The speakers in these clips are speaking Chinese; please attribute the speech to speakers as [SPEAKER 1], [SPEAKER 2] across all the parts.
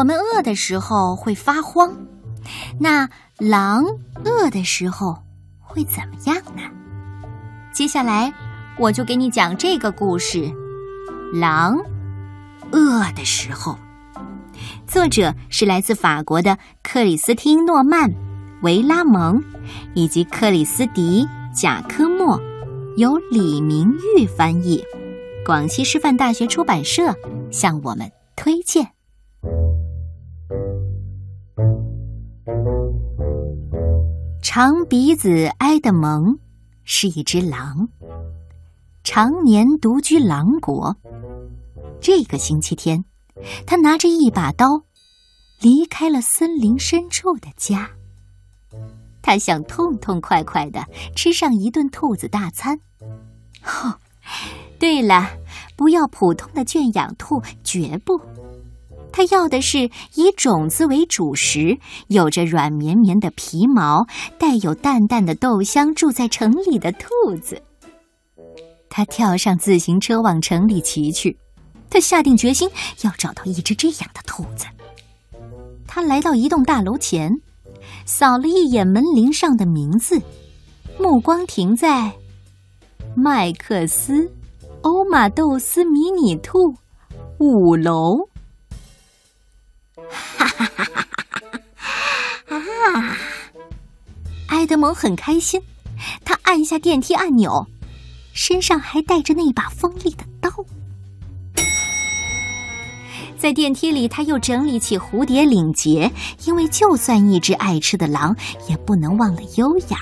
[SPEAKER 1] 我们饿的时候会发慌，那狼饿的时候会怎么样呢？接下来我就给你讲这个故事：狼饿的时候。作者是来自法国的克里斯汀·诺曼·维拉蒙，以及克里斯迪·贾科莫，由李明玉翻译，广西师范大学出版社向我们推荐。长鼻子埃德蒙是一只狼，常年独居狼国。这个星期天。他拿着一把刀，离开了森林深处的家。他想痛痛快快的吃上一顿兔子大餐。哦，对了，不要普通的圈养兔，绝不。他要的是以种子为主食，有着软绵绵的皮毛，带有淡淡的豆香，住在城里的兔子。他跳上自行车往城里骑去。他下定决心要找到一只这样的兔子。他来到一栋大楼前，扫了一眼门铃上的名字，目光停在“麦克斯欧马豆斯迷你兔五楼”。哈哈哈哈哈！啊！埃德蒙很开心，他按下电梯按钮，身上还带着那把锋利的刀。在电梯里，他又整理起蝴蝶领结，因为就算一只爱吃的狼，也不能忘了优雅。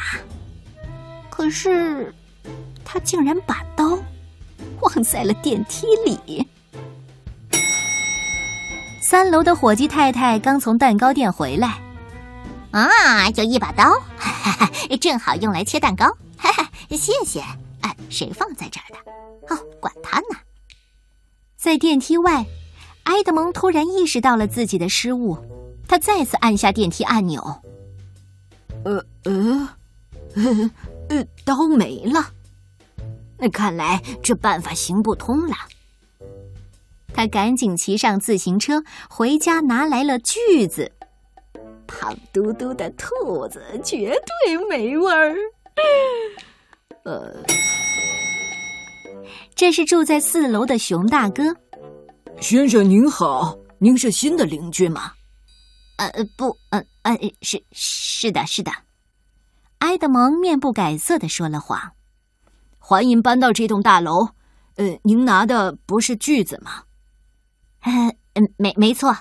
[SPEAKER 1] 可是，他竟然把刀忘在了电梯里。三楼的伙计太太刚从蛋糕店回来，
[SPEAKER 2] 啊，有一把刀，哈哈，正好用来切蛋糕，哈哈，谢谢。哎，谁放在这儿的？哦，管他呢。
[SPEAKER 1] 在电梯外。埃德蒙突然意识到了自己的失误，他再次按下电梯按钮。
[SPEAKER 3] 呃呃，呃，刀没了，那看来这办法行不通了。
[SPEAKER 1] 他赶紧骑上自行车回家，拿来了锯子。
[SPEAKER 3] 胖嘟嘟的兔子绝对没味儿。
[SPEAKER 1] 呃，这是住在四楼的熊大哥。
[SPEAKER 4] 先生您好，您是新的邻居吗？
[SPEAKER 2] 呃，不，呃，呃，是是的，是的。
[SPEAKER 1] 埃德蒙面不改色的说了谎。
[SPEAKER 4] 欢迎搬到这栋大楼。呃，您拿的不是锯子吗？
[SPEAKER 2] 呃，没没错。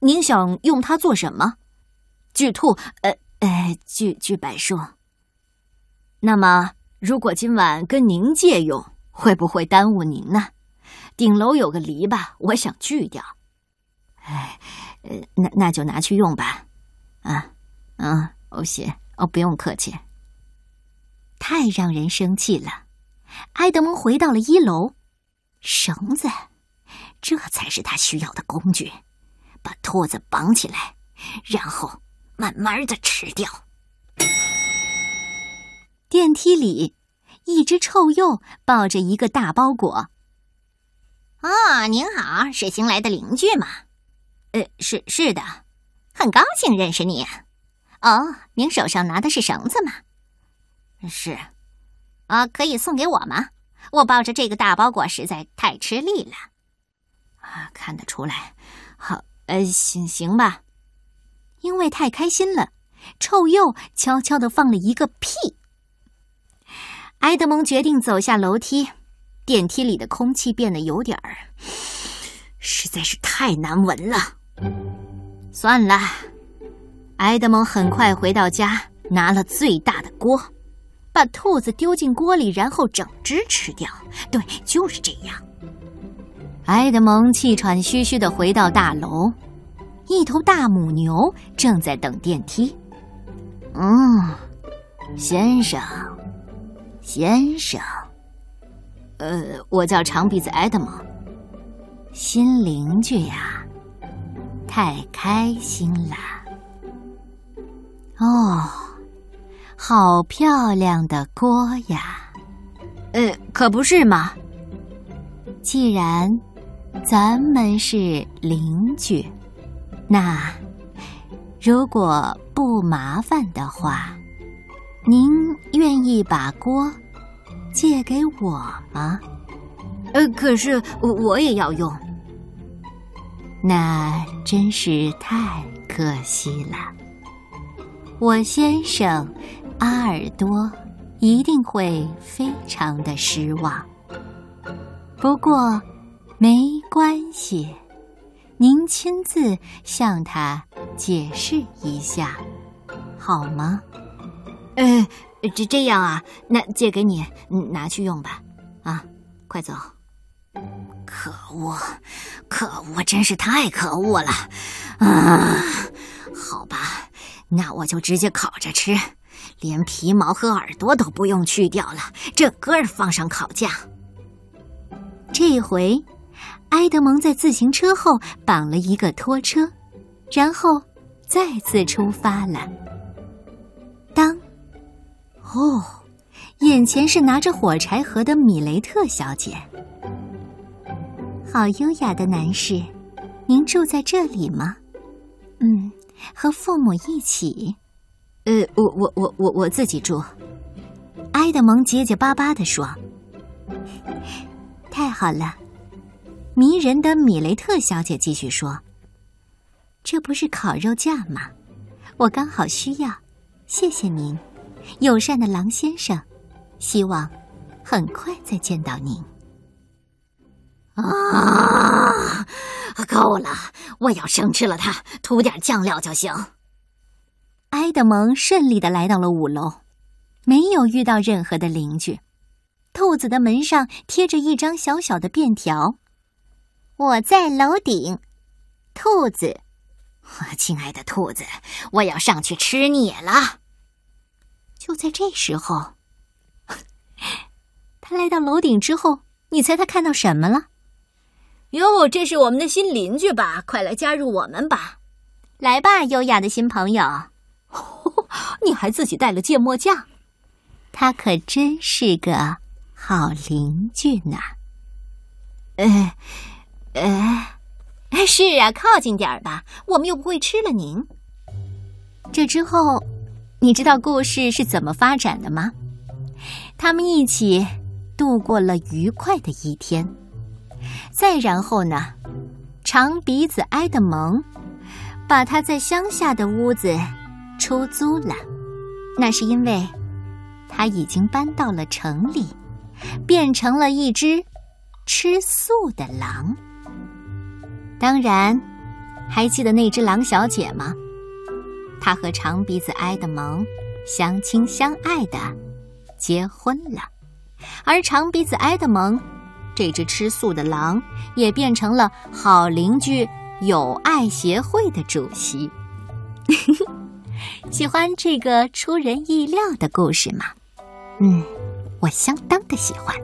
[SPEAKER 1] 您想用它做什么？
[SPEAKER 3] 锯兔？呃呃，锯锯柏树。那么，如果今晚跟您借用，会不会耽误您呢？顶楼有个篱笆，我想锯掉。
[SPEAKER 2] 哎，呃，那那就拿去用吧。啊，啊，欧西，哦，不用客气。
[SPEAKER 1] 太让人生气了。埃德蒙回到了一楼，绳子，这才是他需要的工具。把兔子绑起来，然后慢慢的吃掉。电梯里，一只臭鼬抱着一个大包裹。
[SPEAKER 2] 哦，您好，是新来的邻居吗？
[SPEAKER 3] 呃，是是的，
[SPEAKER 2] 很高兴认识你。哦，您手上拿的是绳子吗？
[SPEAKER 3] 是。
[SPEAKER 2] 啊，可以送给我吗？我抱着这个大包裹实在太吃力了。
[SPEAKER 3] 啊，看得出来。好，呃，行行吧。
[SPEAKER 1] 因为太开心了，臭鼬悄悄的放了一个屁。埃德蒙决定走下楼梯。电梯里的空气变得有点儿，实在是太难闻了。算了，埃德蒙很快回到家，拿了最大的锅，把兔子丢进锅里，然后整只吃掉。对，就是这样。埃德蒙气喘吁吁的回到大楼，一头大母牛正在等电梯。
[SPEAKER 3] 嗯，先生，先生。呃，我叫长鼻子埃德蒙，
[SPEAKER 1] 新邻居呀，太开心了。哦，好漂亮的锅呀！
[SPEAKER 3] 呃，可不是嘛。
[SPEAKER 1] 既然咱们是邻居，那如果不麻烦的话，您愿意把锅借给我吗？
[SPEAKER 3] 呃，可是我也要用。
[SPEAKER 1] 那真是太可惜了。我先生阿尔多一定会非常的失望。不过没关系，您亲自向他解释一下，好吗？
[SPEAKER 3] 呃，这这样啊，那借给你，拿去用吧。啊，快走。
[SPEAKER 2] 可恶，可恶，真是太可恶了！啊，好吧，那我就直接烤着吃，连皮毛和耳朵都不用去掉了，整个放上烤架。
[SPEAKER 1] 这回，埃德蒙在自行车后绑了一个拖车，然后再次出发了。当，哦，眼前是拿着火柴盒的米雷特小姐。好优雅的男士，您住在这里吗？嗯，和父母一起。
[SPEAKER 3] 呃，我我我我我自己住。
[SPEAKER 1] 埃德蒙结结巴巴的说：“ 太好了。”迷人的米雷特小姐继续说：“这不是烤肉架吗？我刚好需要。谢谢您，友善的狼先生。希望很快再见到您。”
[SPEAKER 2] 啊，够了！我要生吃了它，涂点酱料就行。
[SPEAKER 1] 埃德蒙顺利的来到了五楼，没有遇到任何的邻居。兔子的门上贴着一张小小的便条：“
[SPEAKER 2] 我在楼顶。”兔子，亲爱的兔子，我要上去吃你了。
[SPEAKER 1] 就在这时候，他来到楼顶之后，你猜他看到什么了？
[SPEAKER 3] 哟，这是我们的新邻居吧？快来加入我们吧！
[SPEAKER 1] 来吧，优雅的新朋友。
[SPEAKER 3] 你还自己带了芥末酱，
[SPEAKER 1] 他可真是个好邻居呢。
[SPEAKER 3] 哎，哎，是啊，靠近点儿吧，我们又不会吃了您。
[SPEAKER 1] 这之后，你知道故事是怎么发展的吗？他们一起度过了愉快的一天。再然后呢，长鼻子埃德蒙把他在乡下的屋子出租了。那是因为他已经搬到了城里，变成了一只吃素的狼。当然，还记得那只狼小姐吗？她和长鼻子埃德蒙相亲相爱的结婚了，而长鼻子埃德蒙。这只吃素的狼也变成了好邻居友爱协会的主席。喜欢这个出人意料的故事吗？嗯，我相当的喜欢。